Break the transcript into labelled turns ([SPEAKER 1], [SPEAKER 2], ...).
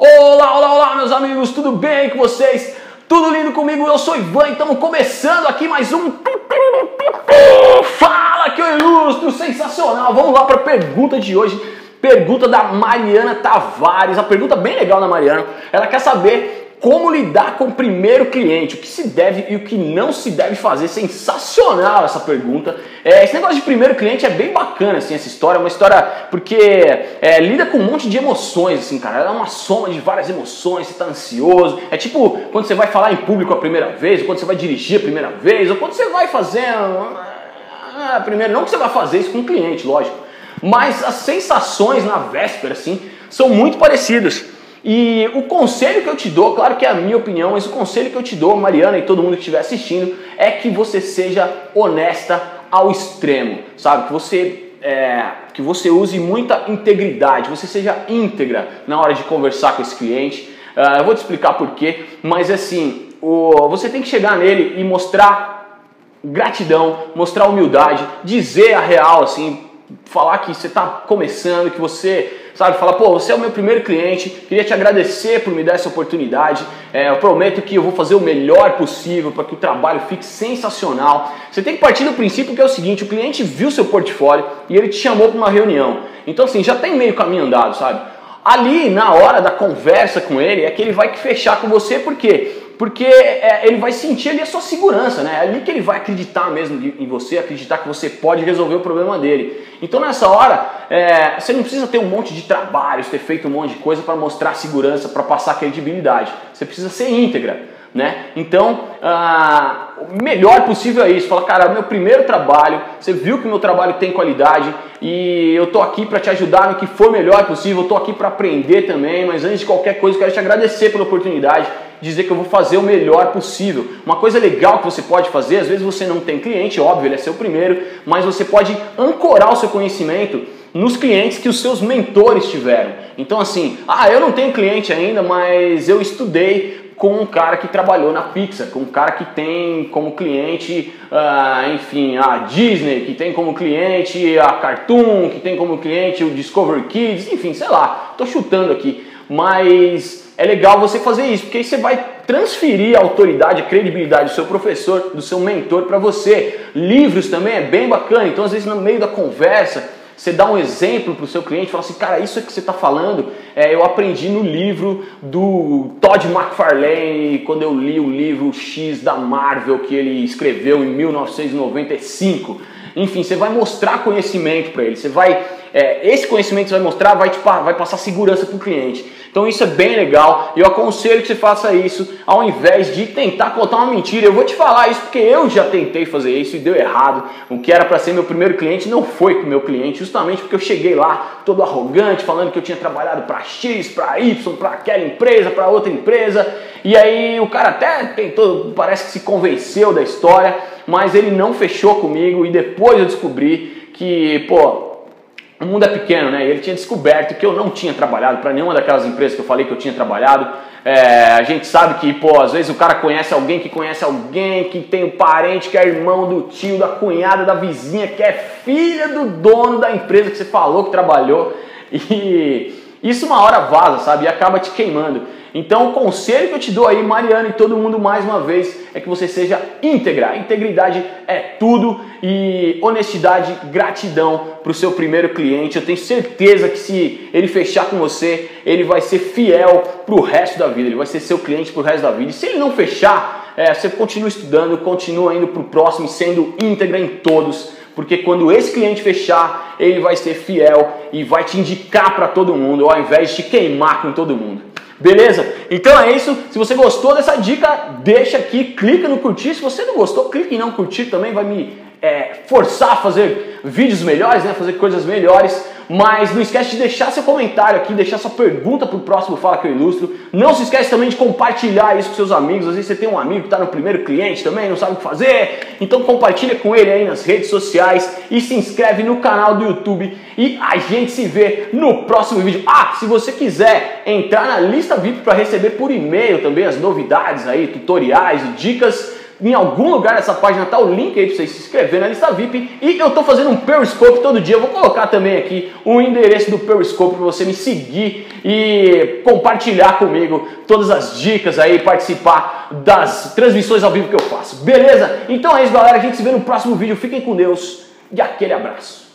[SPEAKER 1] Olá, olá, olá, meus amigos, tudo bem com vocês? Tudo lindo comigo? Eu sou Ivan e estamos começando aqui mais um Fala que eu ilustro, sensacional. Vamos lá para a pergunta de hoje. Pergunta da Mariana Tavares, a pergunta bem legal da Mariana. Ela quer saber como lidar com o primeiro cliente, o que se deve e o que não se deve fazer. Sensacional essa pergunta. É, esse negócio de primeiro cliente é bem bacana, assim, essa história. É uma história porque é, lida com um monte de emoções, assim, cara. Ela é uma soma de várias emoções, você tá ansioso. É tipo quando você vai falar em público a primeira vez, ou quando você vai dirigir a primeira vez, ou quando você vai fazer. Ah, primeiro, não que você vai fazer isso com um cliente, lógico. Mas as sensações na véspera, assim, são muito parecidas. E o conselho que eu te dou, claro que é a minha opinião, mas o conselho que eu te dou, Mariana e todo mundo que estiver assistindo, é que você seja honesta ao extremo, sabe? Que você é, que você use muita integridade, você seja íntegra na hora de conversar com esse cliente. Uh, eu vou te explicar porquê, mas assim, o, você tem que chegar nele e mostrar gratidão, mostrar humildade, dizer a real, assim, falar que você está começando, que você sabe? Fala, pô, você é o meu primeiro cliente, queria te agradecer por me dar essa oportunidade. É, eu prometo que eu vou fazer o melhor possível para que o trabalho fique sensacional. Você tem que partir do princípio que é o seguinte: o cliente viu seu portfólio e ele te chamou para uma reunião. Então, assim, já tem meio caminho andado, sabe? Ali, na hora da conversa com ele, é que ele vai fechar com você, por quê? Porque é, ele vai sentir ali a sua segurança, né? É ali que ele vai acreditar mesmo em você, acreditar que você pode resolver o problema dele. Então nessa hora, é, você não precisa ter um monte de trabalhos, ter feito um monte de coisa para mostrar segurança, para passar credibilidade. Você precisa ser íntegra. Né? Então, ah, o melhor possível é isso. Fala, cara, meu primeiro trabalho, você viu que meu trabalho tem qualidade e eu tô aqui para te ajudar no que for melhor possível. Eu tô aqui para aprender também, mas antes de qualquer coisa, eu quero te agradecer pela oportunidade dizer que eu vou fazer o melhor possível. Uma coisa legal que você pode fazer, às vezes você não tem cliente, óbvio, ele é seu primeiro, mas você pode ancorar o seu conhecimento nos clientes que os seus mentores tiveram. Então assim, ah, eu não tenho cliente ainda, mas eu estudei com um cara que trabalhou na Pixar, com um cara que tem como cliente, uh, enfim, a Disney, que tem como cliente a Cartoon, que tem como cliente o Discovery Kids, enfim, sei lá, tô chutando aqui, mas é legal você fazer isso, porque aí você vai transferir a autoridade, a credibilidade do seu professor, do seu mentor para você. Livros também é bem bacana, então às vezes no meio da conversa você dá um exemplo para o seu cliente, fala assim, cara, isso que você está falando, é, eu aprendi no livro do Todd McFarlane, quando eu li o livro X da Marvel que ele escreveu em 1995. Enfim, você vai mostrar conhecimento para ele, você vai, é, esse conhecimento que você vai mostrar vai, te, vai passar segurança para o cliente. Então isso é bem legal. Eu aconselho que você faça isso ao invés de tentar contar uma mentira. Eu vou te falar isso porque eu já tentei fazer isso e deu errado. O que era para ser meu primeiro cliente não foi com meu cliente, justamente porque eu cheguei lá todo arrogante, falando que eu tinha trabalhado para X, para Y, para aquela empresa, para outra empresa. E aí o cara até tentou, parece que se convenceu da história, mas ele não fechou comigo e depois eu descobri que, pô, o mundo é pequeno, né? Ele tinha descoberto que eu não tinha trabalhado para nenhuma daquelas empresas que eu falei que eu tinha trabalhado. É, a gente sabe que, pô, às vezes o cara conhece alguém que conhece alguém, que tem um parente que é irmão do tio, da cunhada, da vizinha, que é filha do dono da empresa que você falou que trabalhou. E isso uma hora vaza, sabe? E acaba te queimando. Então, o conselho que eu te dou aí, Mariana e todo mundo mais uma vez, é que você seja íntegra. Integridade é tudo e honestidade, gratidão para o seu primeiro cliente. Eu tenho certeza que se ele fechar com você, ele vai ser fiel para o resto da vida. Ele vai ser seu cliente para o resto da vida. E se ele não fechar, é, você continua estudando, continua indo para o próximo sendo íntegra em todos porque quando esse cliente fechar, ele vai ser fiel e vai te indicar para todo mundo, ao invés de te queimar com todo mundo. Beleza? Então é isso. Se você gostou dessa dica, deixa aqui, clica no curtir. Se você não gostou, clique em não curtir também, vai me é, forçar a fazer vídeos melhores, né? fazer coisas melhores. Mas não esquece de deixar seu comentário aqui, deixar sua pergunta para o próximo Fala que eu ilustro. Não se esquece também de compartilhar isso com seus amigos. Às vezes você tem um amigo que está no primeiro cliente também, não sabe o que fazer. Então compartilha com ele aí nas redes sociais e se inscreve no canal do YouTube. E a gente se vê no próximo vídeo. Ah, se você quiser entrar na lista VIP para receber por e-mail também as novidades aí, tutoriais e dicas Em algum lugar dessa página tá o link aí para você se inscrever na lista VIP. E eu tô fazendo um Periscope todo dia. Eu vou colocar também aqui o endereço do Periscope para você me seguir e compartilhar comigo todas as dicas aí, participar das transmissões ao vivo que eu faço. Beleza? Então é isso, galera. A gente se vê no próximo vídeo. Fiquem com Deus e aquele abraço.